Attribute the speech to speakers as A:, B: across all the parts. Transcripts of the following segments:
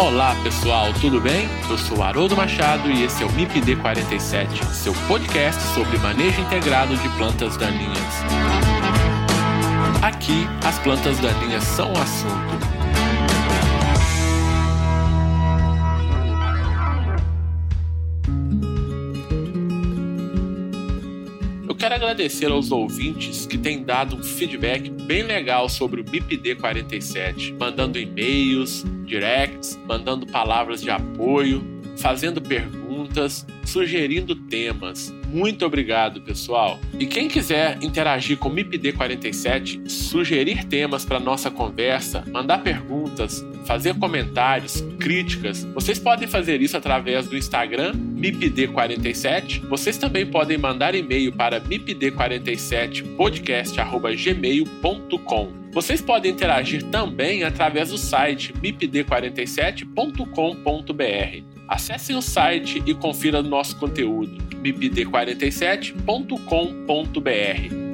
A: Olá pessoal, tudo bem? Eu sou Haroldo Machado e esse é o MIPD 47, seu podcast sobre manejo integrado de plantas daninhas. Aqui, as plantas daninhas são o assunto. quero agradecer aos ouvintes que têm dado um feedback bem legal sobre o MIPD 47, mandando e-mails, directs, mandando palavras de apoio, fazendo perguntas, sugerindo temas. Muito obrigado, pessoal. E quem quiser interagir com o MIPD 47, sugerir temas para nossa conversa, mandar perguntas, fazer comentários, críticas, vocês podem fazer isso através do Instagram MIPD47. Vocês também podem mandar e-mail para mipd47podcast@gmail.com. Vocês podem interagir também através do site mipd47.com.br. Acessem o site e confira nosso conteúdo mipd47.com.br.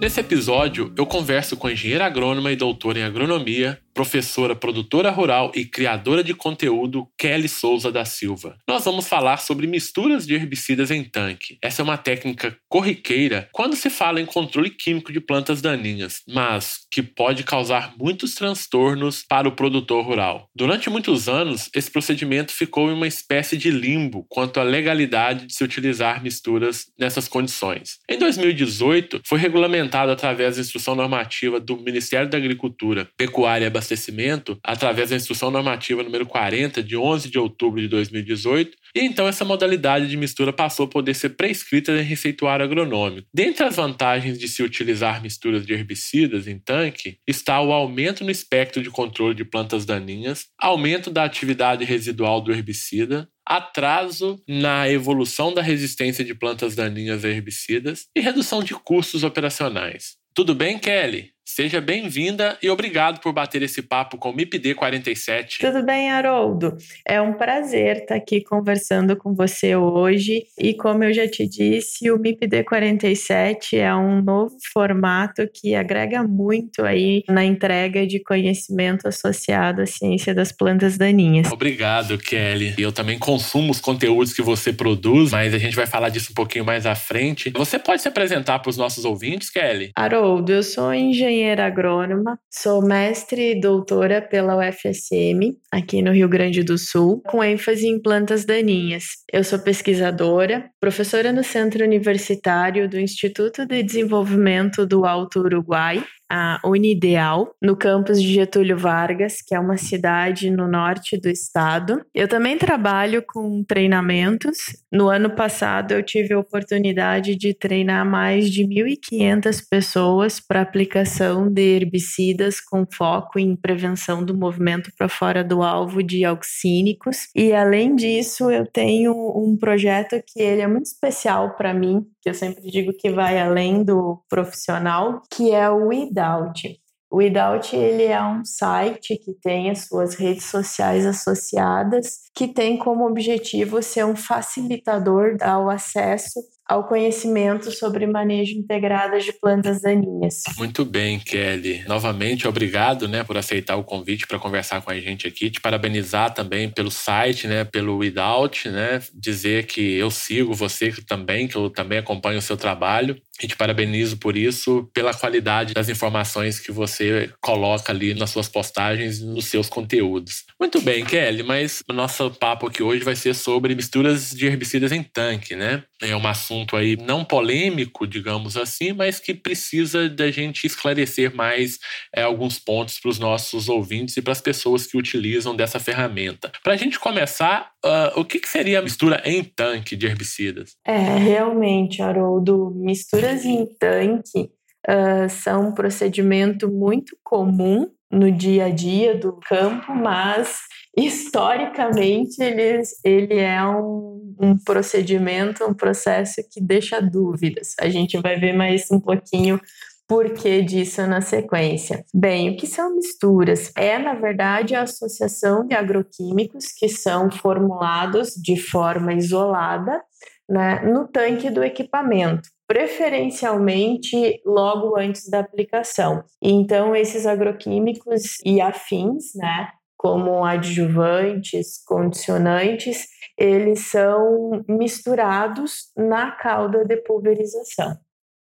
A: Nesse episódio, eu converso com a engenheira agrônoma e doutora em agronomia, professora, produtora rural e criadora de conteúdo Kelly Souza da Silva. Nós vamos falar sobre misturas de herbicidas em tanque. Essa é uma técnica corriqueira quando se fala em controle químico de plantas daninhas, mas que pode causar muitos transtornos para o produtor rural. Durante muitos anos, esse procedimento ficou em uma espécie de limbo quanto à legalidade de se utilizar misturas nessas condições. Em 2018, foi regulamentado através da instrução normativa do Ministério da Agricultura, Pecuária e abastecimento através da Instrução Normativa número 40, de 11 de outubro de 2018, e então essa modalidade de mistura passou a poder ser prescrita em receituário agronômico. Dentre as vantagens de se utilizar misturas de herbicidas em tanque está o aumento no espectro de controle de plantas daninhas, aumento da atividade residual do herbicida, atraso na evolução da resistência de plantas daninhas a herbicidas e redução de custos operacionais. Tudo bem, Kelly? Seja bem-vinda e obrigado por bater esse papo com o MIPD 47.
B: Tudo bem, Haroldo? É um prazer estar aqui conversando com você hoje. E como eu já te disse, o MIPD 47 é um novo formato que agrega muito aí na entrega de conhecimento associado à ciência das plantas daninhas.
A: Obrigado, Kelly. Eu também consumo os conteúdos que você produz, mas a gente vai falar disso um pouquinho mais à frente. Você pode se apresentar para os nossos ouvintes, Kelly?
B: Haroldo, eu sou engenheiro engenheira agrônoma, sou mestre e doutora pela UFSM, aqui no Rio Grande do Sul, com ênfase em plantas daninhas. Eu sou pesquisadora, professora no Centro Universitário do Instituto de Desenvolvimento do Alto Uruguai a Unideal, no campus de Getúlio Vargas, que é uma cidade no norte do estado. Eu também trabalho com treinamentos. No ano passado, eu tive a oportunidade de treinar mais de 1.500 pessoas para aplicação de herbicidas com foco em prevenção do movimento para fora do alvo de auxínicos. E além disso, eu tenho um projeto que ele é muito especial para mim, que eu sempre digo que vai além do profissional, que é o Without. O Without ele é um site que tem as suas redes sociais associadas, que tem como objetivo ser um facilitador ao acesso ao conhecimento sobre manejo integrado de plantas daninhas.
A: Muito bem, Kelly. Novamente, obrigado né, por aceitar o convite para conversar com a gente aqui. Te parabenizar também pelo site, né, pelo Without, né, dizer que eu sigo você também, que eu também acompanho o seu trabalho. E te parabenizo por isso, pela qualidade das informações que você coloca ali nas suas postagens nos seus conteúdos. Muito bem, Kelly, mas o nosso papo aqui hoje vai ser sobre misturas de herbicidas em tanque, né? É um assunto aí não polêmico, digamos assim, mas que precisa da gente esclarecer mais é, alguns pontos para os nossos ouvintes e para as pessoas que utilizam dessa ferramenta. Para a gente começar, uh, o que, que seria a mistura em tanque de herbicidas?
B: É, realmente, Haroldo, mistura em tanque uh, são um procedimento muito comum no dia a dia do campo, mas historicamente ele, ele é um, um procedimento, um processo que deixa dúvidas. A gente vai ver mais um pouquinho por que disso na sequência? Bem, o que são misturas? É, na verdade, a associação de agroquímicos que são formulados de forma isolada né, no tanque do equipamento preferencialmente logo antes da aplicação. Então, esses agroquímicos e afins, né, como adjuvantes, condicionantes, eles são misturados na calda de pulverização,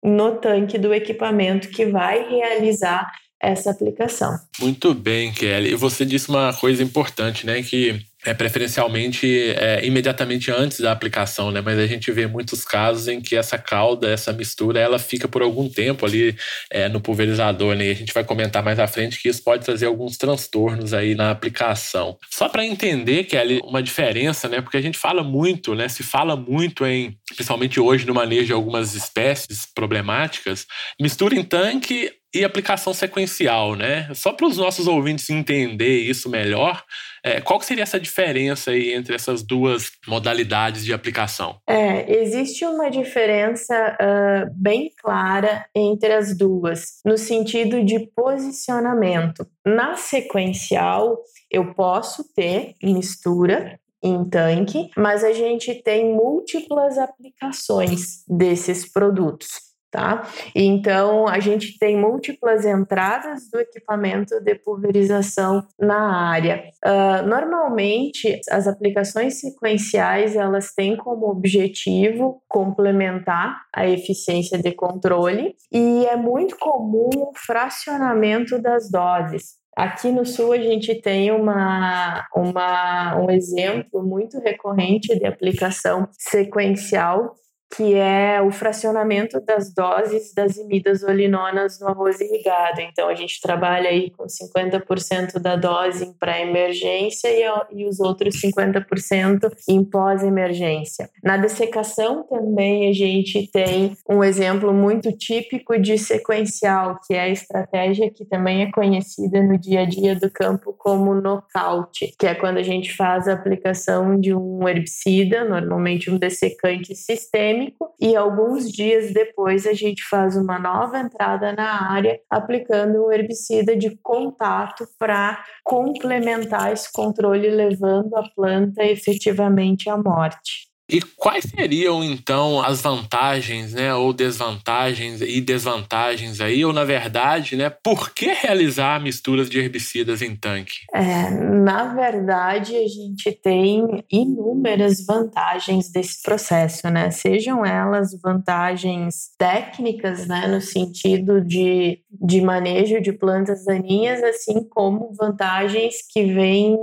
B: no tanque do equipamento que vai realizar essa aplicação.
A: Muito bem, Kelly. E você disse uma coisa importante, né? Que é preferencialmente é, imediatamente antes da aplicação, né? Mas a gente vê muitos casos em que essa calda, essa mistura, ela fica por algum tempo ali é, no pulverizador, né? E a gente vai comentar mais à frente que isso pode trazer alguns transtornos aí na aplicação. Só para entender que é uma diferença, né? Porque a gente fala muito, né? Se fala muito em, principalmente hoje no manejo de algumas espécies problemáticas, mistura em tanque e aplicação sequencial, né? Só para os nossos ouvintes entender isso melhor, é, qual seria essa diferença aí entre essas duas modalidades de aplicação?
B: É, existe uma diferença uh, bem clara entre as duas, no sentido de posicionamento. Na sequencial, eu posso ter mistura em tanque, mas a gente tem múltiplas aplicações desses produtos tá? Então, a gente tem múltiplas entradas do equipamento de pulverização na área. Uh, normalmente, as aplicações sequenciais, elas têm como objetivo complementar a eficiência de controle e é muito comum o fracionamento das doses. Aqui no Sul, a gente tem uma, uma, um exemplo muito recorrente de aplicação sequencial que é o fracionamento das doses das imidazolinonas no arroz irrigado. Então, a gente trabalha aí com 50% da dose em pré-emergência e, e os outros 50% em pós-emergência. Na dessecação também a gente tem um exemplo muito típico de sequencial, que é a estratégia que também é conhecida no dia a dia do campo como nocaute, que é quando a gente faz a aplicação de um herbicida, normalmente um dessecante sistêmico, sistêmico e alguns dias depois a gente faz uma nova entrada na área aplicando um herbicida de contato para complementar esse controle levando a planta efetivamente à morte.
A: E quais seriam então as vantagens, né, ou desvantagens e desvantagens aí, ou na verdade, né, por que realizar misturas de herbicidas em tanque?
B: É, na verdade, a gente tem inúmeras vantagens desse processo, né? Sejam elas vantagens técnicas, né, no sentido de, de manejo de plantas daninhas, assim como vantagens que vêm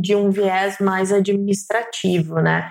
B: de um viés mais administrativo, né?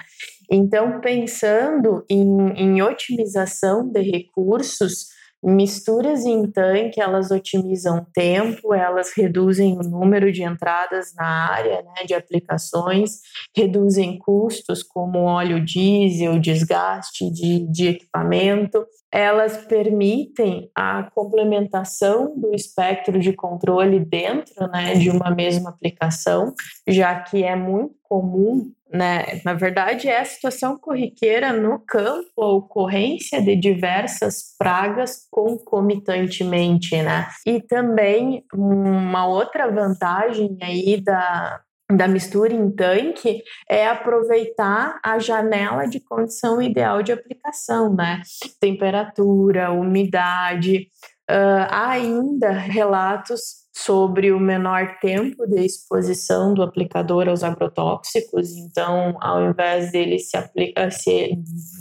B: Então, pensando em, em otimização de recursos, misturas em tanque, elas otimizam tempo, elas reduzem o número de entradas na área né, de aplicações, reduzem custos como óleo diesel, desgaste de, de equipamento, elas permitem a complementação do espectro de controle dentro né, de uma mesma aplicação, já que é muito comum né? Na verdade, é a situação corriqueira no campo, a ocorrência de diversas pragas concomitantemente, né? E também uma outra vantagem aí da, da mistura em tanque é aproveitar a janela de condição ideal de aplicação, né? Temperatura, umidade. Uh, ainda relatos sobre o menor tempo de exposição do aplicador aos agrotóxicos. Então, ao invés dele se aplicar, se,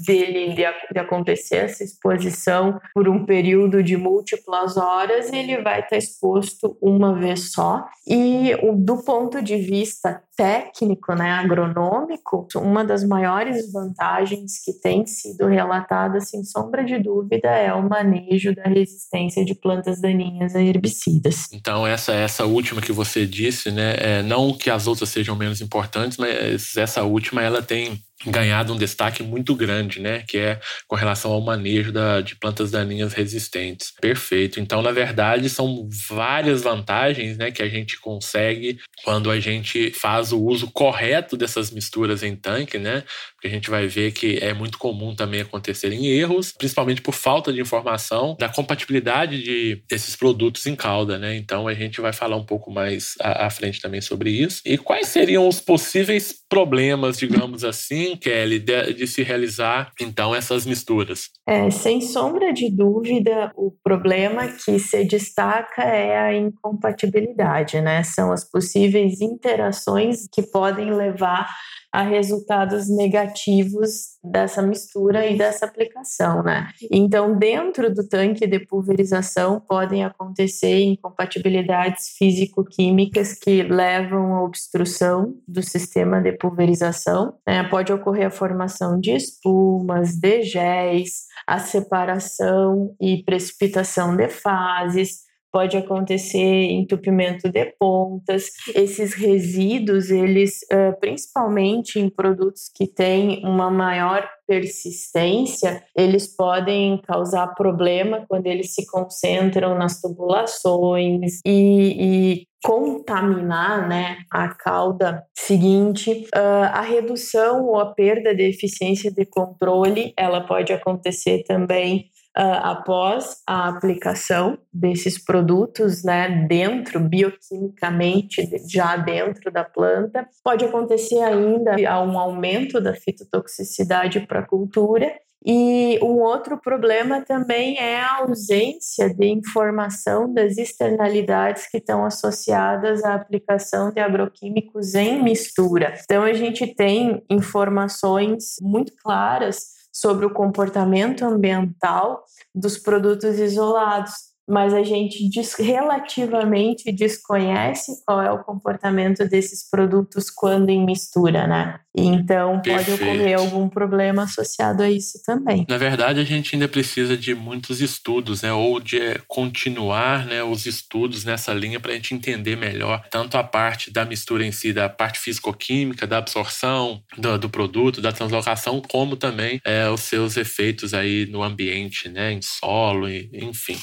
B: dele de, de, acontecer essa exposição por um período de múltiplas horas, ele vai estar exposto uma vez só. E do ponto de vista técnico, né, agronômico, uma das maiores vantagens que tem sido relatada, sem sombra de dúvida, é o manejo da resistência de plantas daninhas a herbicidas.
A: Então, então, essa, essa última que você disse, né? É, não que as outras sejam menos importantes, mas essa última ela tem ganhado um destaque muito grande, né? Que é com relação ao manejo da, de plantas daninhas resistentes. Perfeito. Então, na verdade, são várias vantagens, né? Que a gente consegue quando a gente faz o uso correto dessas misturas em tanque, né? Porque a gente vai ver que é muito comum também acontecerem erros, principalmente por falta de informação da compatibilidade de esses produtos em calda, né? Então, a gente vai falar um pouco mais à, à frente também sobre isso. E quais seriam os possíveis problemas, digamos assim, Kelly, de, de se realizar então essas misturas?
B: É, sem sombra de dúvida, o problema que se destaca é a incompatibilidade, né? São as possíveis interações que podem levar a resultados negativos dessa mistura e dessa aplicação, né? Então, dentro do tanque de pulverização podem acontecer incompatibilidades físico-químicas que levam à obstrução do sistema de pulverização. Né? Pode ocorrer a formação de espumas, de géis, a separação e precipitação de fases, pode acontecer entupimento de pontas. Esses resíduos, eles, principalmente em produtos que têm uma maior persistência, eles podem causar problema quando eles se concentram nas tubulações e, e contaminar né, a cauda seguinte. Uh, a redução ou a perda de eficiência de controle, ela pode acontecer também uh, após a aplicação desses produtos, né, dentro, bioquimicamente, já dentro da planta. Pode acontecer ainda um aumento da fitotoxicidade para a cultura e um outro problema também é a ausência de informação das externalidades que estão associadas à aplicação de agroquímicos em mistura. Então, a gente tem informações muito claras sobre o comportamento ambiental dos produtos isolados mas a gente relativamente desconhece qual é o comportamento desses produtos quando em mistura, né? Então pode Perfeito. ocorrer algum problema associado a isso também.
A: Na verdade, a gente ainda precisa de muitos estudos, né? Ou de continuar né, os estudos nessa linha para a gente entender melhor tanto a parte da mistura em si, da parte físico-química, da absorção do, do, produto, da translocação, como também é, os seus efeitos aí no ambiente, né? Em solo, enfim.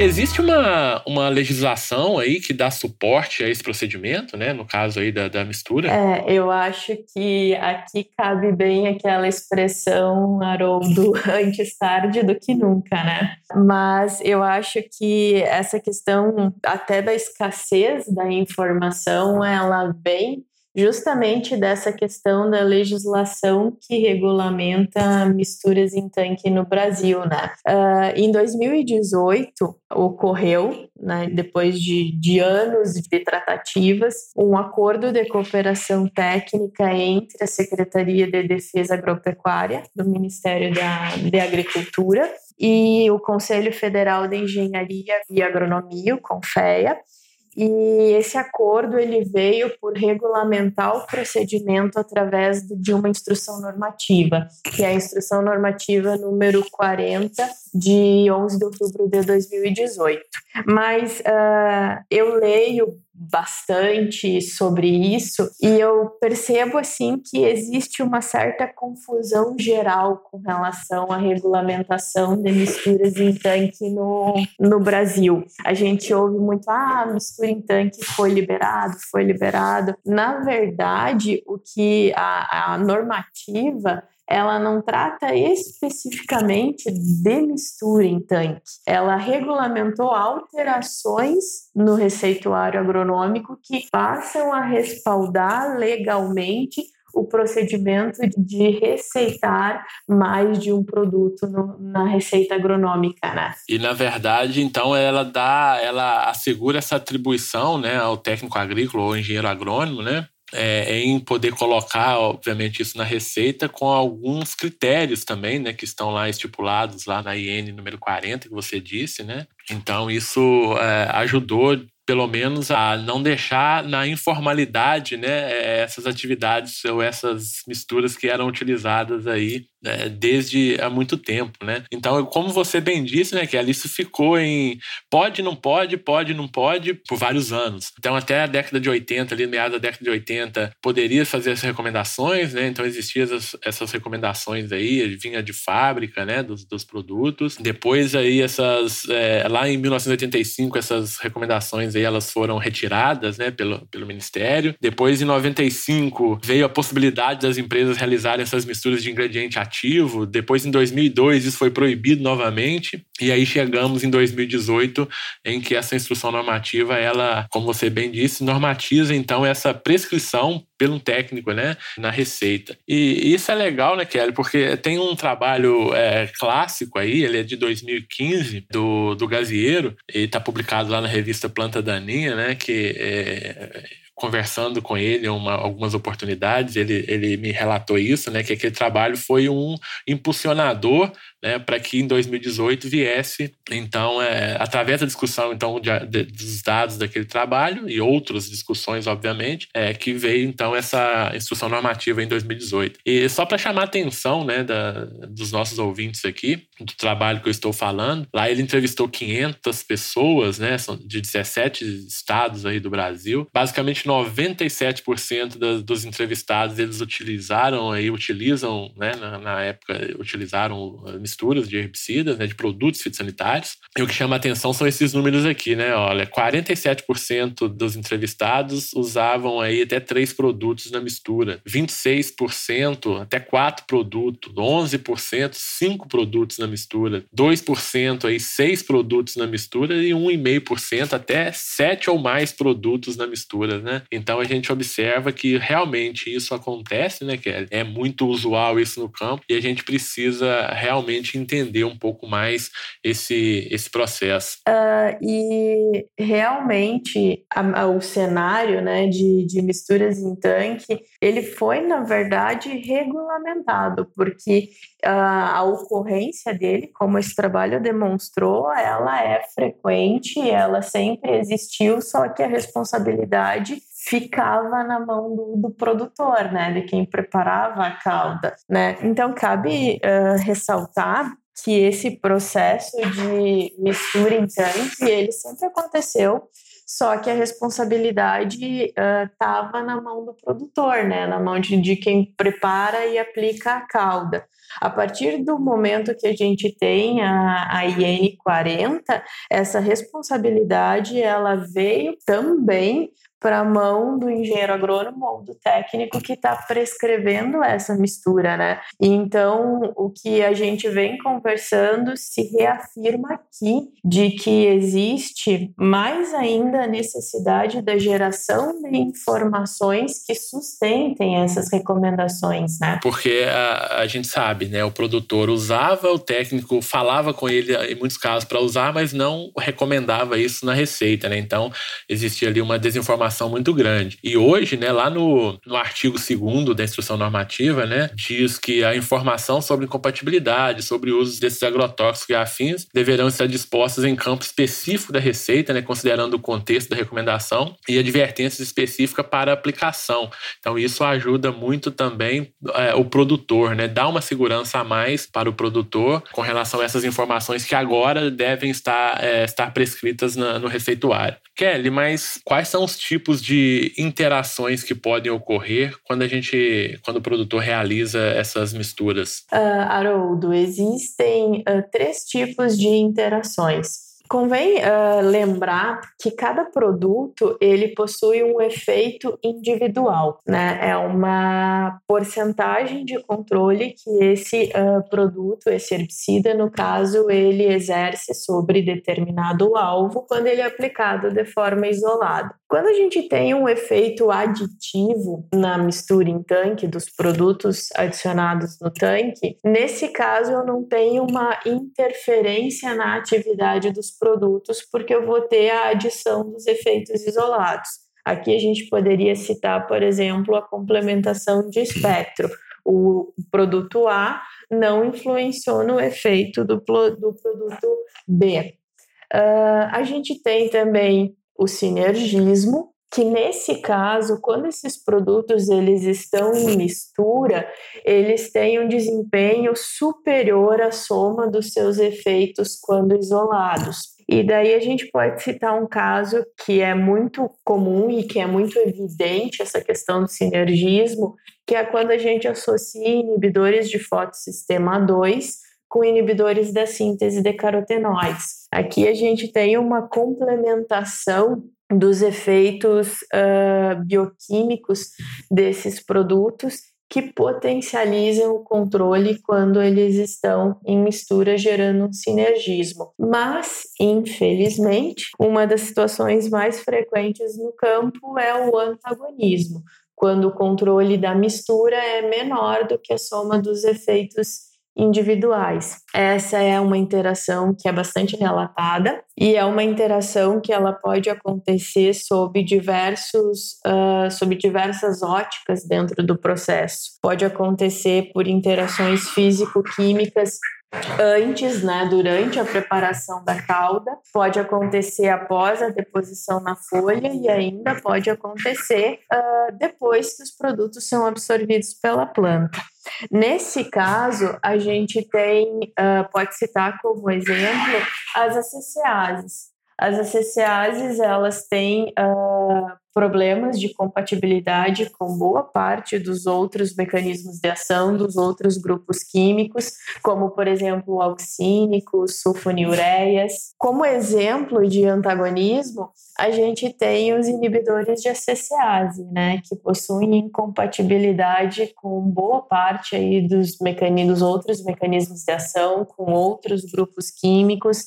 A: Existe uma, uma legislação aí que dá suporte a esse procedimento, né? No caso aí da, da mistura?
B: É, eu acho que aqui cabe bem aquela expressão, Haroldo, antes tarde do que nunca, né? Mas eu acho que essa questão até da escassez da informação, ela vem justamente dessa questão da legislação que regulamenta misturas em tanque no Brasil, né? Uh, em 2018 ocorreu, né, depois de, de anos de tratativas, um acordo de cooperação técnica entre a Secretaria de Defesa Agropecuária do Ministério da de Agricultura e o Conselho Federal de Engenharia e Agronomia, o CONFEA, e esse acordo ele veio por regulamentar o procedimento através de uma instrução normativa, que é a instrução normativa número 40 de 11 de outubro de 2018. Mas uh, eu leio bastante sobre isso e eu percebo assim que existe uma certa confusão geral com relação à regulamentação de misturas em tanque no, no Brasil. A gente ouve muito, ah, mistura em tanque foi liberado, foi liberado. Na verdade, o que a, a normativa ela não trata especificamente de mistura em tanque. Ela regulamentou alterações no receituário agronômico que passam a respaldar legalmente o procedimento de receitar mais de um produto no, na receita agronômica, né?
A: E na verdade, então ela dá, ela assegura essa atribuição, né, ao técnico agrícola ou engenheiro agrônomo, né, é, em poder colocar, obviamente, isso na receita com alguns critérios também, né, que estão lá estipulados lá na IN número 40, que você disse, né? Então, isso é, ajudou pelo menos a não deixar na informalidade, né, essas atividades ou essas misturas que eram utilizadas aí né, desde há muito tempo, né? Então, como você bem disse, né, que isso ficou em pode, não pode, pode, não pode por vários anos. Então, até a década de 80, ali meados da década de 80, poderia fazer essas recomendações, né? Então, existiam essas, recomendações aí, vinha de fábrica, né, dos, dos produtos. Depois aí essas, é, lá em 1985, essas recomendações aí, elas foram retiradas, né, pelo, pelo Ministério. Depois, em 95, veio a possibilidade das empresas realizarem essas misturas de ingrediente normativo. Depois, em 2002, isso foi proibido novamente. E aí chegamos em 2018, em que essa instrução normativa, ela, como você bem disse, normatiza então essa prescrição pelo técnico, né, na receita. E isso é legal, né, Kelly, porque tem um trabalho é, clássico aí, ele é de 2015, do, do Gazieiro, e está publicado lá na revista Planta Daninha, né, que é, conversando com ele uma, algumas oportunidades, ele, ele me relatou isso, né, que aquele trabalho foi um impulsionador né, para que em 2018 viesse, então, é, através da discussão então de, de, dos dados daquele trabalho e outras discussões, obviamente, é, que veio então essa instrução normativa em 2018. E só para chamar a atenção né, da, dos nossos ouvintes aqui, do trabalho que eu estou falando, lá ele entrevistou 500 pessoas, né, de 17 estados aí do Brasil. Basicamente 97% das, dos entrevistados eles utilizaram aí, utilizam, né, na, na época utilizaram misturas de herbicidas, né, de produtos fitossanitários. E o que chama a atenção são esses números aqui, né? Olha, 47% dos entrevistados usavam aí até três produtos na mistura, 26% até quatro produtos, 11% cinco produtos na mistura, 2% aí seis produtos na mistura e 1,5% até sete ou mais produtos na mistura, né? Então a gente observa que realmente isso acontece, né, Kelly? É muito usual isso no campo e a gente precisa realmente gente entender um pouco mais esse, esse processo.
B: Uh, e realmente a, a, o cenário né, de, de misturas em tanque, ele foi, na verdade, regulamentado, porque uh, a ocorrência dele, como esse trabalho demonstrou, ela é frequente, ela sempre existiu, só que a responsabilidade ficava na mão do, do, produtor, né, de quem preparava a calda, né. Então cabe uh, ressaltar que esse processo de mistura em tanque ele sempre aconteceu, só que a responsabilidade estava uh, na mão do produtor, né, na mão de, de quem prepara e aplica a calda. A partir do momento que a gente tem a, a IN 40, essa responsabilidade ela veio também para a mão do engenheiro agrônomo ou do técnico que está prescrevendo essa mistura, né? Então, o que a gente vem conversando se reafirma aqui de que existe mais ainda a necessidade da geração de informações que sustentem essas recomendações, né?
A: Porque a, a gente sabe, né? O produtor usava, o técnico falava com ele em muitos casos para usar, mas não recomendava isso na receita, né? Então, existia ali uma desinformação informação muito grande. E hoje, né, lá no, no artigo 2 da instrução normativa, né, diz que a informação sobre incompatibilidade, sobre usos desses agrotóxicos e afins deverão estar dispostas em campo específico da receita, né, considerando o contexto da recomendação e advertências específicas para aplicação. Então, isso ajuda muito também é, o produtor, né, dá uma segurança a mais para o produtor com relação a essas informações que agora devem estar, é, estar prescritas na, no receituário. Kelly, mas quais são os tipos tipos de interações que podem ocorrer quando a gente, quando o produtor realiza essas misturas?
B: Uh, Haroldo, existem uh, três tipos de interações. Convém uh, lembrar que cada produto ele possui um efeito individual, né? É uma porcentagem de controle que esse uh, produto, esse herbicida, no caso, ele exerce sobre determinado alvo quando ele é aplicado de forma isolada. Quando a gente tem um efeito aditivo na mistura em tanque dos produtos adicionados no tanque, nesse caso eu não tenho uma interferência na atividade dos produtos, porque eu vou ter a adição dos efeitos isolados. Aqui a gente poderia citar, por exemplo, a complementação de espectro. O produto A não influenciou no efeito do, do produto B. Uh, a gente tem também o sinergismo, que nesse caso, quando esses produtos eles estão em mistura, eles têm um desempenho superior à soma dos seus efeitos quando isolados. E daí a gente pode citar um caso que é muito comum e que é muito evidente essa questão do sinergismo, que é quando a gente associa inibidores de fotossistema 2 com inibidores da síntese de carotenoides. Aqui a gente tem uma complementação dos efeitos uh, bioquímicos desses produtos que potencializam o controle quando eles estão em mistura, gerando um sinergismo. Mas, infelizmente, uma das situações mais frequentes no campo é o antagonismo, quando o controle da mistura é menor do que a soma dos efeitos individuais. Essa é uma interação que é bastante relatada e é uma interação que ela pode acontecer sob diversos, uh, sob diversas óticas dentro do processo. Pode acontecer por interações físico-químicas antes, né, durante a preparação da calda, pode acontecer após a deposição na folha e ainda pode acontecer uh, depois que os produtos são absorvidos pela planta. Nesse caso, a gente tem, uh, pode citar como exemplo, as ACCases. As ACCases, elas têm uh, problemas de compatibilidade com boa parte dos outros mecanismos de ação dos outros grupos químicos, como, por exemplo, auxínicos, sulfonilureias. Como exemplo de antagonismo, a gente tem os inibidores de ACCase, né, que possuem incompatibilidade com boa parte aí dos mecanismos, outros mecanismos de ação, com outros grupos químicos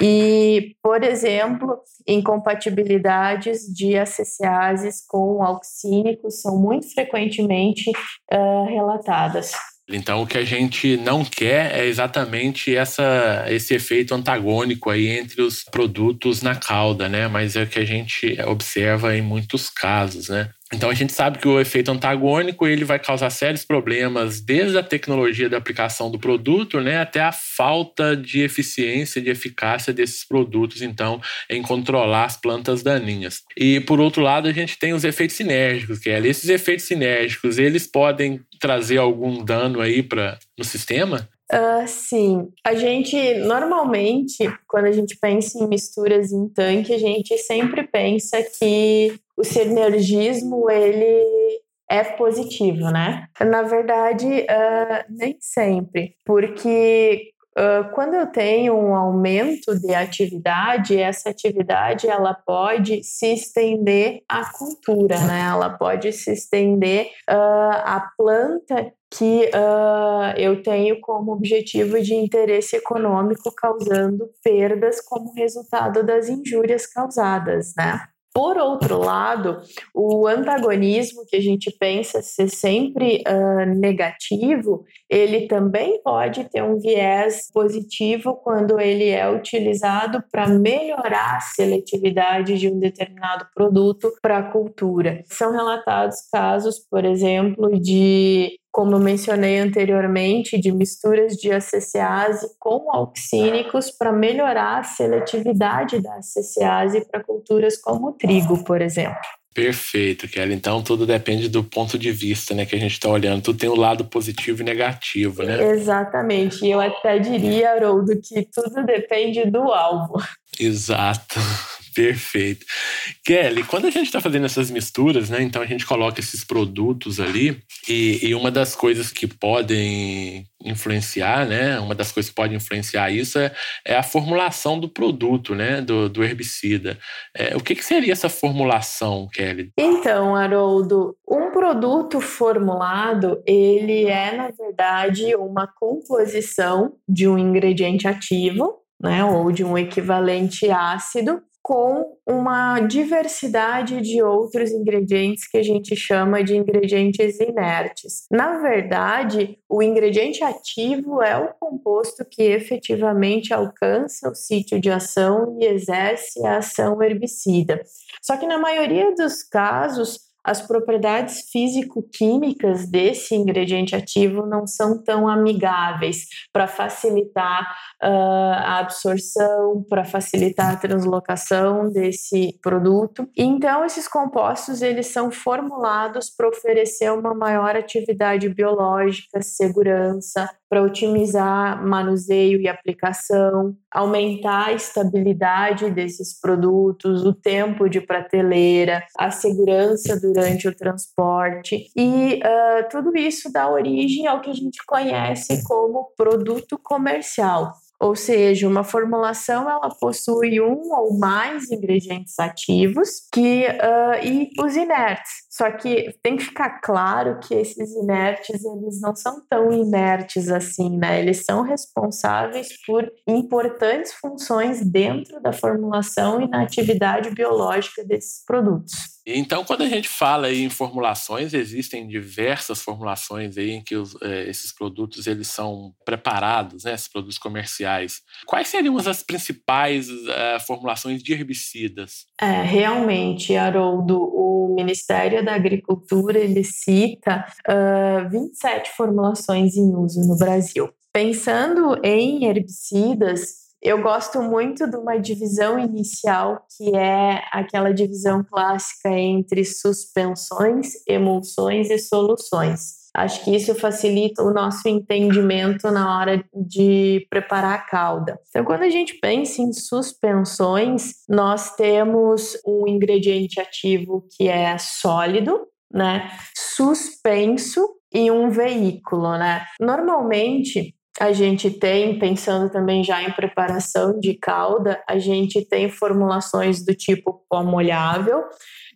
B: e, por exemplo, incompatibilidades de ACCase proteases com auxínicos são muito frequentemente uh, relatadas.
A: Então, o que a gente não quer é exatamente essa, esse efeito antagônico aí entre os produtos na cauda, né? Mas é o que a gente observa em muitos casos, né? Então a gente sabe que o efeito antagônico ele vai causar sérios problemas desde a tecnologia da aplicação do produto, né, até a falta de eficiência, de eficácia desses produtos, então, em controlar as plantas daninhas. E por outro lado, a gente tem os efeitos sinérgicos, que é esses efeitos sinérgicos, eles podem trazer algum dano aí para no sistema?
B: Uh, sim, a gente normalmente, quando a gente pensa em misturas em tanque, a gente sempre pensa que o sinergismo ele é positivo, né? Na verdade, uh, nem sempre, porque Uh, quando eu tenho um aumento de atividade, essa atividade ela pode se estender à cultura, né? Ela pode se estender uh, à planta que uh, eu tenho como objetivo de interesse econômico, causando perdas como resultado das injúrias causadas, né? Por outro lado, o antagonismo que a gente pensa ser sempre uh, negativo, ele também pode ter um viés positivo quando ele é utilizado para melhorar a seletividade de um determinado produto para a cultura. São relatados casos, por exemplo, de como eu mencionei anteriormente, de misturas de ACCase com auxínicos para melhorar a seletividade da ACCase para culturas como o trigo, por exemplo.
A: Perfeito, Kelly. Então tudo depende do ponto de vista né, que a gente está olhando. Tudo tem o um lado positivo e negativo, né?
B: Exatamente. E eu até diria, Haroldo, que tudo depende do alvo.
A: Exato. Perfeito. Kelly, quando a gente está fazendo essas misturas, né? Então a gente coloca esses produtos ali e, e, uma das coisas que podem influenciar, né? Uma das coisas que pode influenciar isso é, é a formulação do produto, né? Do, do herbicida. É, o que, que seria essa formulação, Kelly?
B: Então, Haroldo, um produto formulado, ele é, na verdade, uma composição de um ingrediente ativo, né, ou de um equivalente ácido com uma diversidade de outros ingredientes que a gente chama de ingredientes inertes. Na verdade, o ingrediente ativo é o composto que efetivamente alcança o sítio de ação e exerce a ação herbicida. Só que na maioria dos casos, as propriedades físico-químicas desse ingrediente ativo não são tão amigáveis para facilitar uh, a absorção, para facilitar a translocação desse produto. Então, esses compostos eles são formulados para oferecer uma maior atividade biológica, segurança, para otimizar manuseio e aplicação, aumentar a estabilidade desses produtos, o tempo de prateleira, a segurança durante o transporte e uh, tudo isso dá origem ao que a gente conhece como produto comercial. Ou seja, uma formulação ela possui um ou mais ingredientes ativos que, uh, e os inertes Só que tem que ficar claro que esses inertes, eles não são tão inertes assim, né? Eles são responsáveis por importantes funções dentro da formulação e na atividade biológica desses produtos.
A: Então, quando a gente fala em formulações, existem diversas formulações aí em que os, é, esses produtos eles são preparados, né, esses produtos comerciais. Quais seriam as principais é, formulações de herbicidas?
B: É, realmente, Haroldo, o Ministério da Agricultura ele cita uh, 27 formulações em uso no Brasil. Pensando em herbicidas, eu gosto muito de uma divisão inicial, que é aquela divisão clássica entre suspensões, emulsões e soluções. Acho que isso facilita o nosso entendimento na hora de preparar a calda. Então, quando a gente pensa em suspensões, nós temos um ingrediente ativo que é sólido, né? Suspenso e um veículo, né? Normalmente, a gente tem, pensando também já em preparação de calda, a gente tem formulações do tipo pó molhável,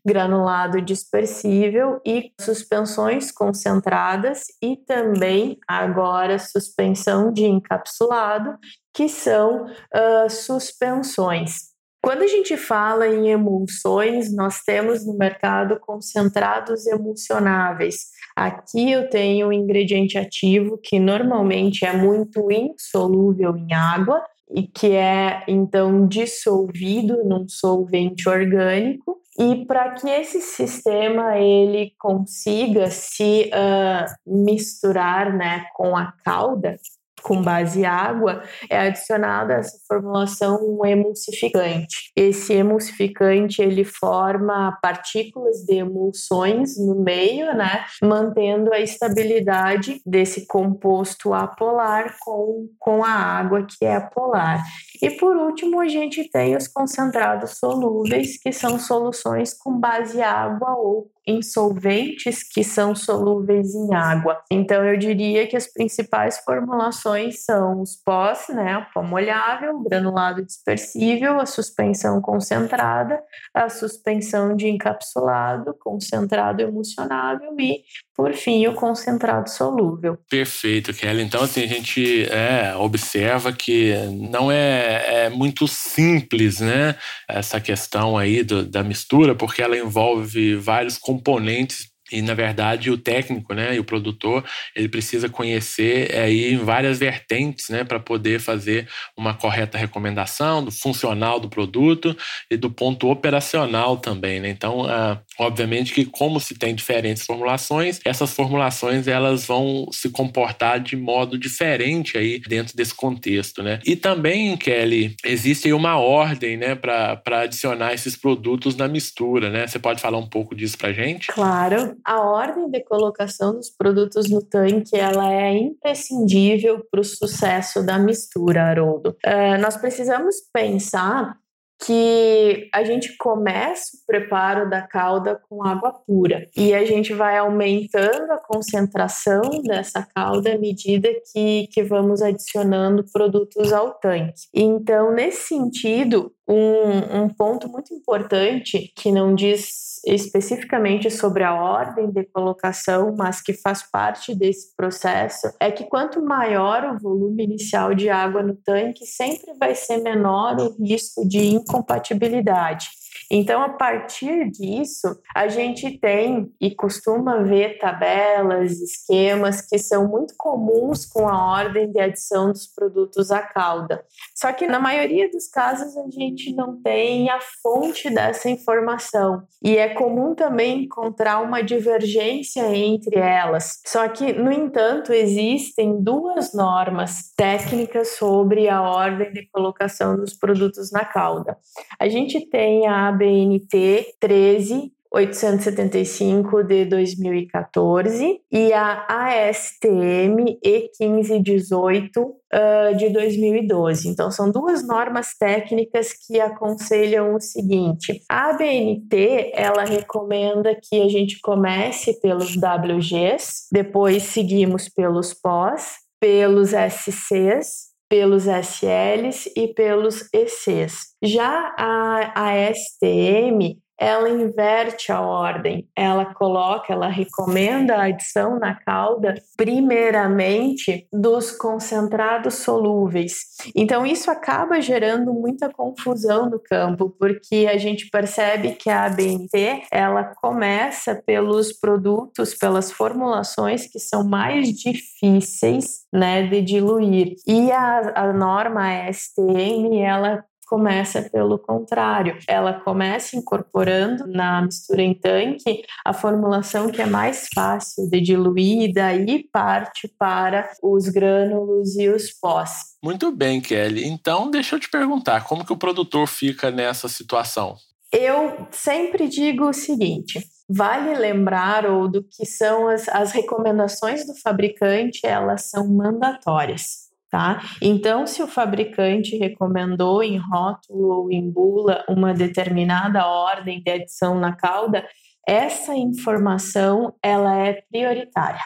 B: granulado dispersível e suspensões concentradas e também agora suspensão de encapsulado, que são uh, suspensões. Quando a gente fala em emulsões, nós temos no mercado concentrados emulsionáveis. Aqui eu tenho um ingrediente ativo que normalmente é muito insolúvel em água e que é então dissolvido num solvente orgânico. E para que esse sistema ele consiga se uh, misturar né, com a calda, com base água, é adicionada essa formulação um emulsificante. Esse emulsificante ele forma partículas de emulsões no meio, né, mantendo a estabilidade desse composto apolar com, com a água que é apolar. E por último, a gente tem os concentrados solúveis, que são soluções com base água ou em solventes que são solúveis em água. Então eu diria que as principais formulações são os pós, né, o pó molhável, o granulado dispersível, a suspensão concentrada, a suspensão de encapsulado, concentrado emulsionável e por fim, o concentrado solúvel.
A: Perfeito, Kelly. Então, assim, a gente é, observa que não é, é, muito simples, né, essa questão aí do, da mistura, porque ela envolve vários componentes componentes e na verdade o técnico, né, e o produtor, ele precisa conhecer aí várias vertentes, né, para poder fazer uma correta recomendação do funcional do produto e do ponto operacional também, né? Então, ah, obviamente que como se tem diferentes formulações, essas formulações elas vão se comportar de modo diferente aí dentro desse contexto, né? E também, Kelly, existe uma ordem, né, para adicionar esses produtos na mistura, né? Você pode falar um pouco disso para gente?
B: Claro a ordem de colocação dos produtos no tanque ela é imprescindível para o sucesso da mistura, Haroldo. Uh, nós precisamos pensar que a gente começa o preparo da calda com água pura e a gente vai aumentando a concentração dessa calda à medida que, que vamos adicionando produtos ao tanque. Então, nesse sentido, um, um ponto muito importante que não diz especificamente sobre a ordem de colocação, mas que faz parte desse processo, é que quanto maior o volume inicial de água no tanque, sempre vai ser menor o risco de incompatibilidade. Então, a partir disso, a gente tem e costuma ver tabelas, esquemas que são muito comuns com a ordem de adição dos produtos à calda. Só que na maioria dos casos a gente não tem a fonte dessa informação e é comum também encontrar uma divergência entre elas. Só que, no entanto, existem duas normas técnicas sobre a ordem de colocação dos produtos na calda. A gente tem a ABNT 13 875 de 2014 e a ASTM E1518 uh, de 2012. Então, são duas normas técnicas que aconselham o seguinte: a ABNT ela recomenda que a gente comece pelos WGs, depois seguimos pelos POS, pelos SCs, pelos SLs e pelos ECs. Já a, a STM ela inverte a ordem. Ela coloca, ela recomenda a adição na cauda, primeiramente, dos concentrados solúveis. Então, isso acaba gerando muita confusão no campo, porque a gente percebe que a ABNT ela começa pelos produtos, pelas formulações que são mais difíceis né, de diluir. E a, a norma STM, ela começa pelo contrário. Ela começa incorporando na mistura em tanque a formulação que é mais fácil de diluir e daí parte para os grânulos e os pós.
A: Muito bem, Kelly. Então, deixa eu te perguntar, como que o produtor fica nessa situação?
B: Eu sempre digo o seguinte: vale lembrar ou do que são as, as recomendações do fabricante, elas são mandatórias. Tá? Então, se o fabricante recomendou em rótulo ou em bula uma determinada ordem de adição na cauda, essa informação ela é prioritária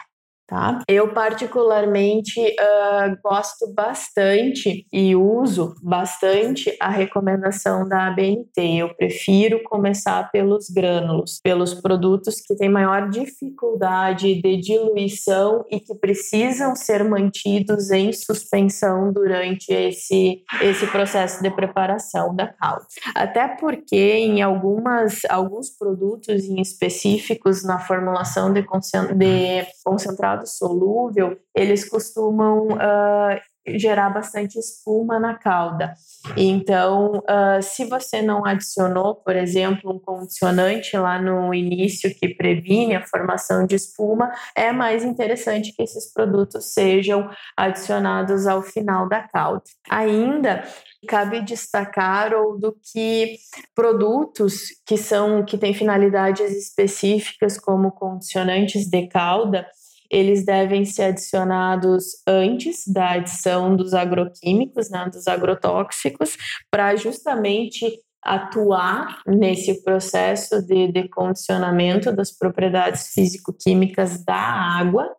B: tá? Eu particularmente uh, gosto bastante e uso bastante a recomendação da ABNT. Eu prefiro começar pelos grânulos, pelos produtos que têm maior dificuldade de diluição e que precisam ser mantidos em suspensão durante esse, esse processo de preparação da calda. Até porque em algumas, alguns produtos em específicos na formulação de, de concentrado solúvel, eles costumam uh, gerar bastante espuma na cauda. Então, uh, se você não adicionou, por exemplo, um condicionante lá no início que previne a formação de espuma, é mais interessante que esses produtos sejam adicionados ao final da cauda. Ainda cabe destacar ou do que produtos que são que têm finalidades específicas como condicionantes de cauda eles devem ser adicionados antes da adição dos agroquímicos, né, dos agrotóxicos, para justamente atuar nesse processo de, de condicionamento das propriedades físico-químicas da água.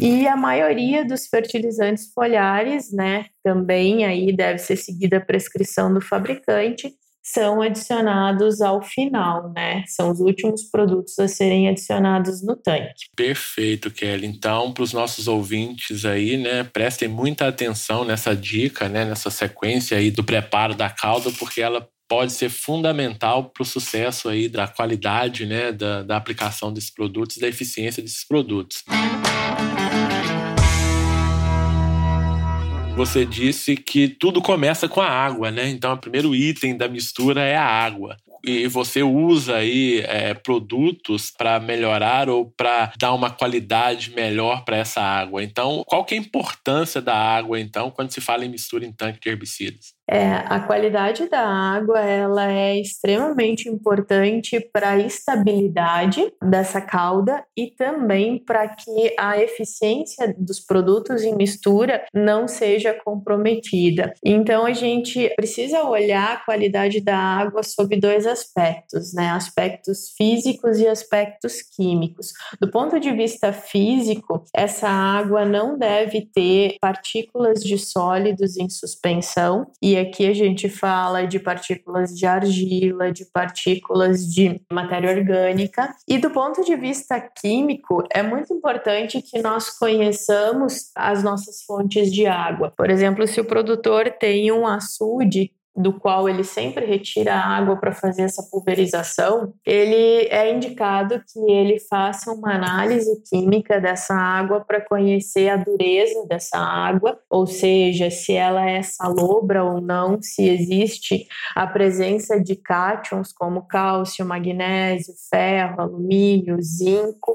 B: E a maioria dos fertilizantes foliares, né, também aí deve ser seguida a prescrição do fabricante, são adicionados ao final, né? São os últimos produtos a serem adicionados no tanque.
A: Perfeito, Kelly. Então, para os nossos ouvintes aí, né, prestem muita atenção nessa dica, né, nessa sequência aí do preparo da calda, porque ela pode ser fundamental para o sucesso aí da qualidade, né, da, da aplicação desses produtos, da eficiência desses produtos. Você disse que tudo começa com a água, né? Então, o primeiro item da mistura é a água e você usa aí é, produtos para melhorar ou para dar uma qualidade melhor para essa água. Então, qual que é a importância da água, então, quando se fala em mistura em tanque de herbicidas?
B: É, a qualidade da água ela é extremamente importante para a estabilidade dessa cauda e também para que a eficiência dos produtos em mistura não seja comprometida. Então a gente precisa olhar a qualidade da água sob dois aspectos, né? Aspectos físicos e aspectos químicos. Do ponto de vista físico, essa água não deve ter partículas de sólidos em suspensão e aqui a gente fala de partículas de argila, de partículas de matéria orgânica. E do ponto de vista químico, é muito importante que nós conheçamos as nossas fontes de água. Por exemplo, se o produtor tem um açude do qual ele sempre retira a água para fazer essa pulverização, ele é indicado que ele faça uma análise química dessa água para conhecer a dureza dessa água, ou seja, se ela é salobra ou não, se existe a presença de cátions como cálcio, magnésio, ferro, alumínio, zinco,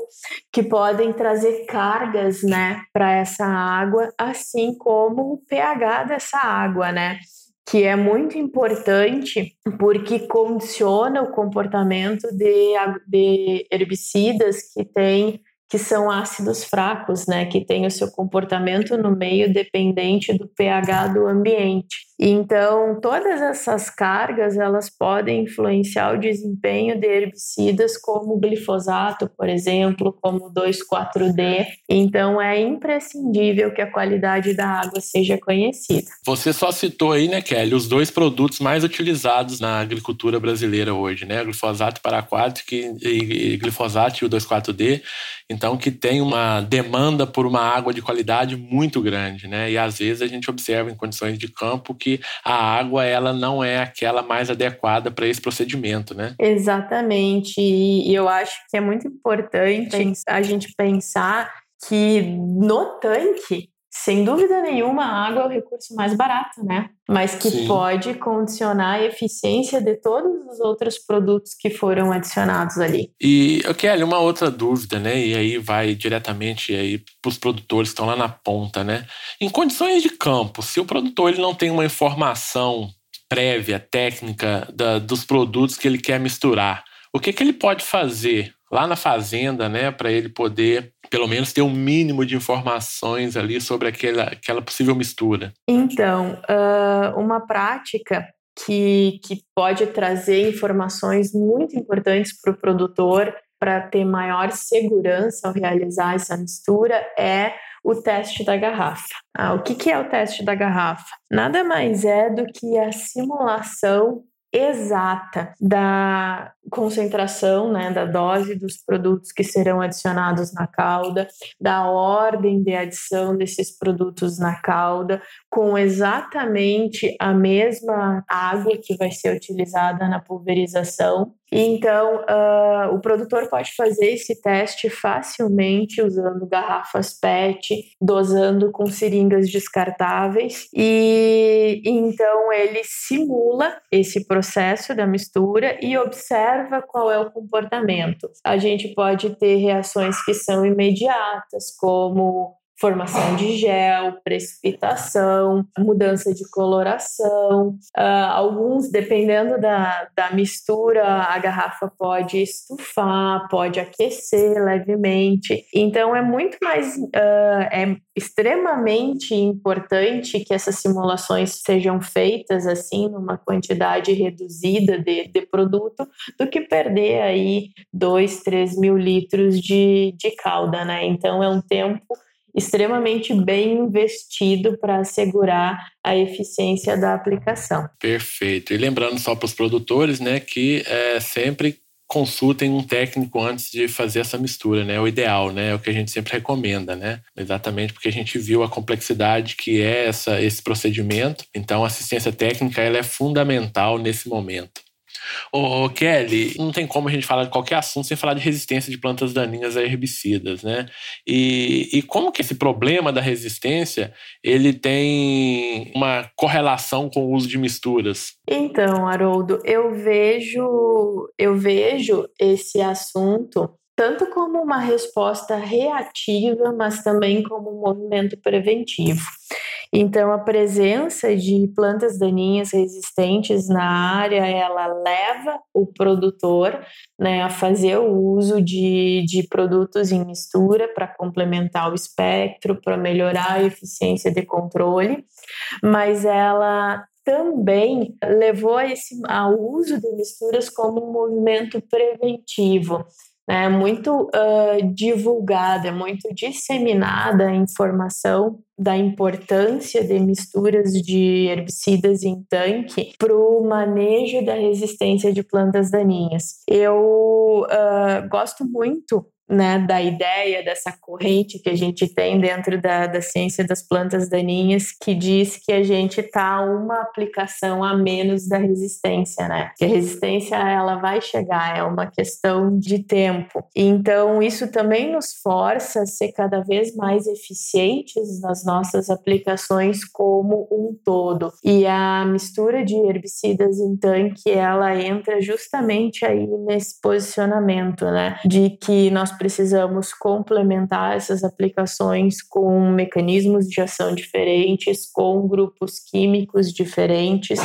B: que podem trazer cargas, né, para essa água, assim como o pH dessa água, né? Que é muito importante porque condiciona o comportamento de, de herbicidas que têm que são ácidos fracos, né, que têm o seu comportamento no meio dependente do pH do ambiente. Então, todas essas cargas, elas podem influenciar o desempenho de herbicidas como o glifosato, por exemplo, como o 2,4-D. Então, é imprescindível que a qualidade da água seja conhecida.
A: Você só citou aí, né, Kelly, os dois produtos mais utilizados na agricultura brasileira hoje, né? Glifosato paraquático e glifosato e o 2,4-D. Então, que tem uma demanda por uma água de qualidade muito grande, né? E às vezes a gente observa em condições de campo que a água ela não é aquela mais adequada para esse procedimento, né?
B: Exatamente. E eu acho que é muito importante a gente pensar que no tanque sem dúvida nenhuma, a água é o recurso mais barato, né? Mas que Sim. pode condicionar a eficiência de todos os outros produtos que foram adicionados ali.
A: E, Kelly, uma outra dúvida, né? E aí vai diretamente aí para os produtores que estão lá na ponta, né? Em condições de campo, se o produtor ele não tem uma informação prévia, técnica da, dos produtos que ele quer misturar, o que, que ele pode fazer lá na fazenda, né, para ele poder pelo menos ter um mínimo de informações ali sobre aquela, aquela possível mistura?
B: Então, uh, uma prática que, que pode trazer informações muito importantes para o produtor para ter maior segurança ao realizar essa mistura é o teste da garrafa. Ah, o que, que é o teste da garrafa? Nada mais é do que a simulação exata da concentração, né, da dose dos produtos que serão adicionados na calda, da ordem de adição desses produtos na calda, com exatamente a mesma água que vai ser utilizada na pulverização. Então, uh, o produtor pode fazer esse teste facilmente usando garrafas PET, dosando com seringas descartáveis, e então ele simula esse processo da mistura e observa observa qual é o comportamento. A gente pode ter reações que são imediatas, como formação de gel, precipitação, mudança de coloração. Uh, alguns, dependendo da, da mistura, a garrafa pode estufar, pode aquecer levemente. Então, é muito mais, uh, é extremamente importante que essas simulações sejam feitas assim, numa quantidade reduzida de, de produto, do que perder aí 2, 3 mil litros de, de calda, né? Então, é um tempo extremamente bem investido para assegurar a eficiência da aplicação.
A: Perfeito. E lembrando só para os produtores, né, que é, sempre consultem um técnico antes de fazer essa mistura, né? O ideal, né? É o que a gente sempre recomenda, né? Exatamente porque a gente viu a complexidade que é essa, esse procedimento. Então, a assistência técnica ela é fundamental nesse momento. Ô, Kelly, não tem como a gente falar de qualquer assunto sem falar de resistência de plantas daninhas a herbicidas, né? E, e como que esse problema da resistência ele tem uma correlação com o uso de misturas?
B: Então, Haroldo, eu vejo, eu vejo esse assunto tanto como uma resposta reativa, mas também como um movimento preventivo. Então, a presença de plantas daninhas resistentes na área, ela leva o produtor né, a fazer o uso de, de produtos em mistura para complementar o espectro, para melhorar a eficiência de controle, mas ela também levou esse, ao uso de misturas como um movimento preventivo né, muito uh, divulgada, muito disseminada a informação da importância de misturas de herbicidas em tanque para o manejo da resistência de plantas daninhas. Eu uh, gosto muito né, da ideia dessa corrente que a gente tem dentro da, da ciência das plantas daninhas, que diz que a gente está uma aplicação a menos da resistência, né? Que a resistência ela vai chegar, é uma questão de tempo. Então isso também nos força a ser cada vez mais eficientes nas nossas aplicações como um todo. E a mistura de herbicidas em tanque ela entra justamente aí nesse posicionamento, né? De que nós precisamos complementar essas aplicações com mecanismos de ação diferentes, com grupos químicos diferentes,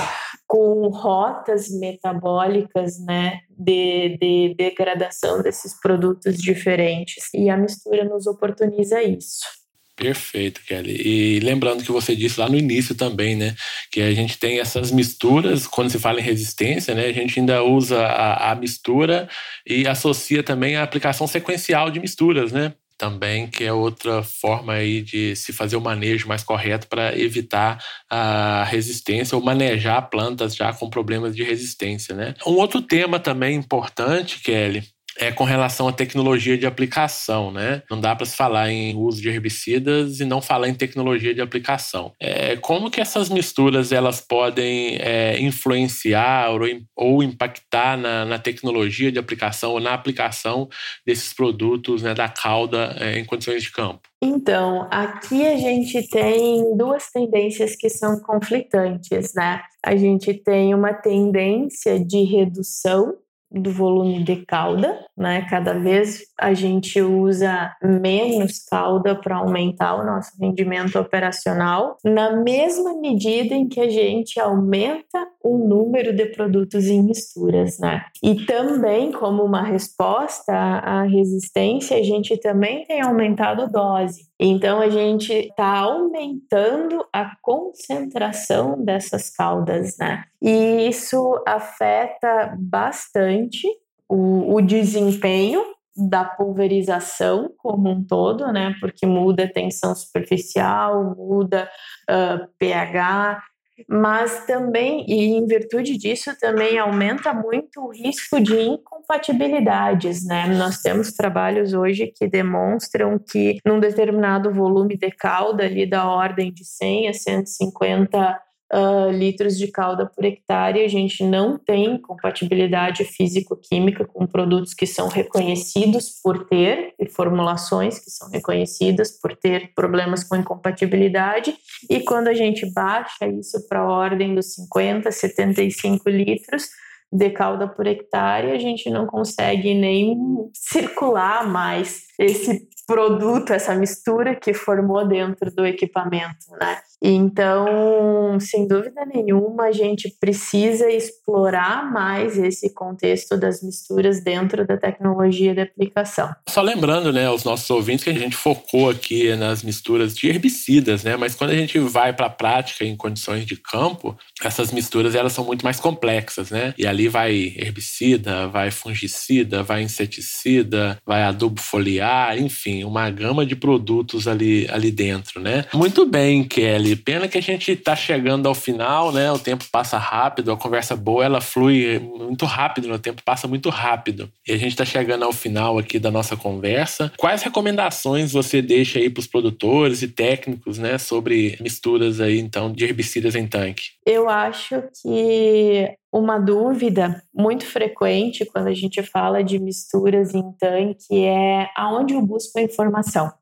B: com rotas metabólicas, né, de, de degradação desses produtos diferentes. E a mistura nos oportuniza isso.
A: Perfeito, Kelly. E lembrando que você disse lá no início também, né, que a gente tem essas misturas, quando se fala em resistência, né, a gente ainda usa a, a mistura e associa também a aplicação sequencial de misturas, né? Também, que é outra forma aí de se fazer o manejo mais correto para evitar a resistência ou manejar plantas já com problemas de resistência, né? Um outro tema também importante, Kelly, é com relação à tecnologia de aplicação, né? Não dá para se falar em uso de herbicidas e não falar em tecnologia de aplicação. É, como que essas misturas elas podem é, influenciar ou, ou impactar na, na, tecnologia de aplicação ou na aplicação desses produtos né, da cauda é, em condições de campo?
B: Então, aqui a gente tem duas tendências que são conflitantes, né? A gente tem uma tendência de redução do volume de cauda, né? Cada vez a gente usa menos cauda para aumentar o nosso rendimento operacional, na mesma medida em que a gente aumenta o número de produtos em misturas, né? E também como uma resposta à resistência, a gente também tem aumentado dose. Então a gente está aumentando a concentração dessas caudas, né? E isso afeta bastante o, o desempenho da pulverização como um todo, né? Porque muda a tensão superficial, muda uh, pH, mas também, e em virtude disso, também aumenta muito o risco de incompatibilidades, né? Nós temos trabalhos hoje que demonstram que num determinado volume de calda ali da ordem de 100 a 150 uh, litros de calda por hectare, a gente não tem compatibilidade físico-química com produtos que são reconhecidos por ter, e formulações que são reconhecidas por ter problemas com incompatibilidade, e quando a gente baixa isso para a ordem dos 50, 75 litros, de calda por hectare, a gente não consegue nem circular mais esse produto, essa mistura que formou dentro do equipamento, né? Então, sem dúvida nenhuma, a gente precisa explorar mais esse contexto das misturas dentro da tecnologia de aplicação.
A: Só lembrando, né, aos nossos ouvintes que a gente focou aqui nas misturas de herbicidas, né? Mas quando a gente vai para a prática em condições de campo, essas misturas elas são muito mais complexas, né? E ali vai herbicida, vai fungicida, vai inseticida, vai adubo foliar, enfim, uma gama de produtos ali, ali dentro, né? Muito bem, Kelly. Pena que a gente está chegando ao final, né? O tempo passa rápido, a conversa boa ela flui muito rápido, né? o tempo passa muito rápido. E a gente está chegando ao final aqui da nossa conversa. Quais recomendações você deixa aí para os produtores e técnicos, né, sobre misturas aí então de herbicidas em tanque?
B: Eu acho que uma dúvida muito frequente quando a gente fala de misturas em tanque é aonde eu busco a informação.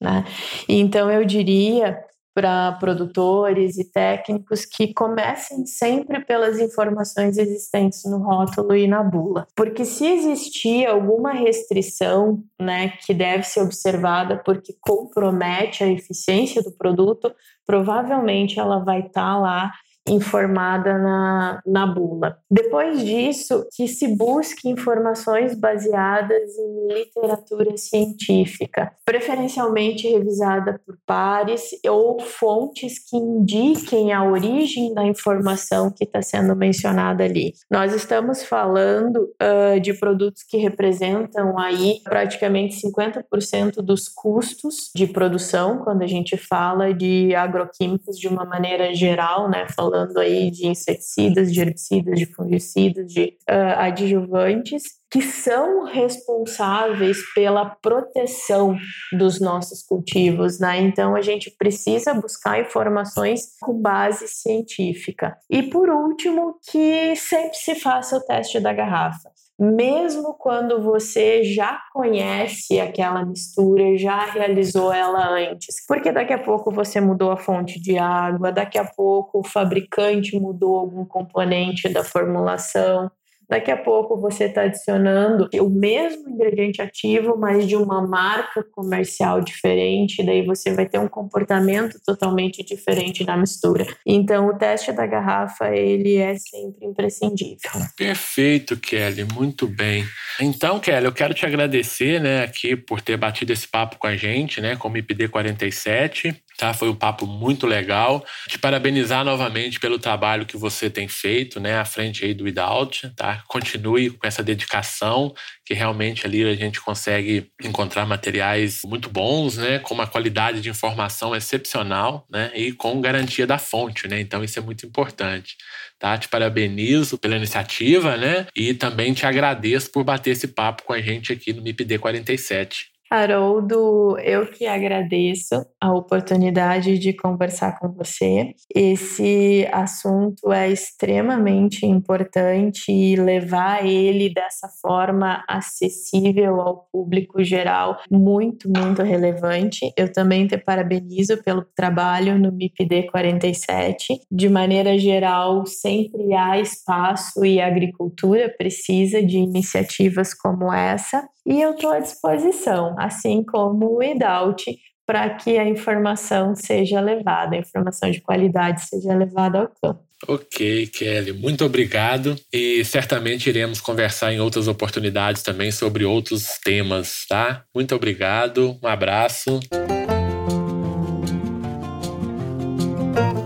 B: Né? Então eu diria para produtores e técnicos que comecem sempre pelas informações existentes no rótulo e na bula. Porque se existir alguma restrição, né, que deve ser observada porque compromete a eficiência do produto, provavelmente ela vai estar tá lá informada na, na bula. Depois disso, que se busque informações baseadas em literatura científica, preferencialmente revisada por pares ou fontes que indiquem a origem da informação que está sendo mencionada ali. Nós estamos falando uh, de produtos que representam aí praticamente 50% dos custos de produção, quando a gente fala de agroquímicos de uma maneira geral, né? Falando aí de inseticidas, de herbicidas, de fungicidas, de uh, adjuvantes, que são responsáveis pela proteção dos nossos cultivos, né? Então a gente precisa buscar informações com base científica. E por último, que sempre se faça o teste da garrafa mesmo quando você já conhece aquela mistura, já realizou ela antes. Porque daqui a pouco você mudou a fonte de água, daqui a pouco o fabricante mudou algum componente da formulação, Daqui a pouco você está adicionando o mesmo ingrediente ativo, mas de uma marca comercial diferente, daí você vai ter um comportamento totalmente diferente na mistura. Então, o teste da garrafa, ele é sempre imprescindível.
A: Perfeito, Kelly, muito bem. Então, Kelly, eu quero te agradecer, né, aqui por ter batido esse papo com a gente, né, como IPD 47. Tá? Foi um papo muito legal. Te parabenizar novamente pelo trabalho que você tem feito, né, à frente aí do Idaut, tá? Continue com essa dedicação, que realmente ali a gente consegue encontrar materiais muito bons, né, com uma qualidade de informação excepcional, né, e com garantia da fonte, né? Então isso é muito importante, tá? Te parabenizo pela iniciativa, né? E também te agradeço por bater esse papo com a gente aqui no MIPD 47.
B: Haroldo, eu que agradeço a oportunidade de conversar com você. Esse assunto é extremamente importante e levar ele dessa forma acessível ao público geral, muito, muito relevante. Eu também te parabenizo pelo trabalho no MIPD 47. De maneira geral, sempre há espaço e a agricultura precisa de iniciativas como essa. E eu estou à disposição, assim como o IDAUT, para que a informação seja levada, a informação de qualidade seja levada ao campo.
A: Ok, Kelly, muito obrigado. E certamente iremos conversar em outras oportunidades também sobre outros temas, tá? Muito obrigado, um abraço.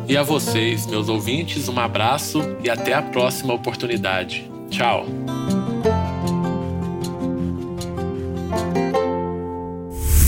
A: E a vocês, meus ouvintes, um abraço e até a próxima oportunidade. Tchau.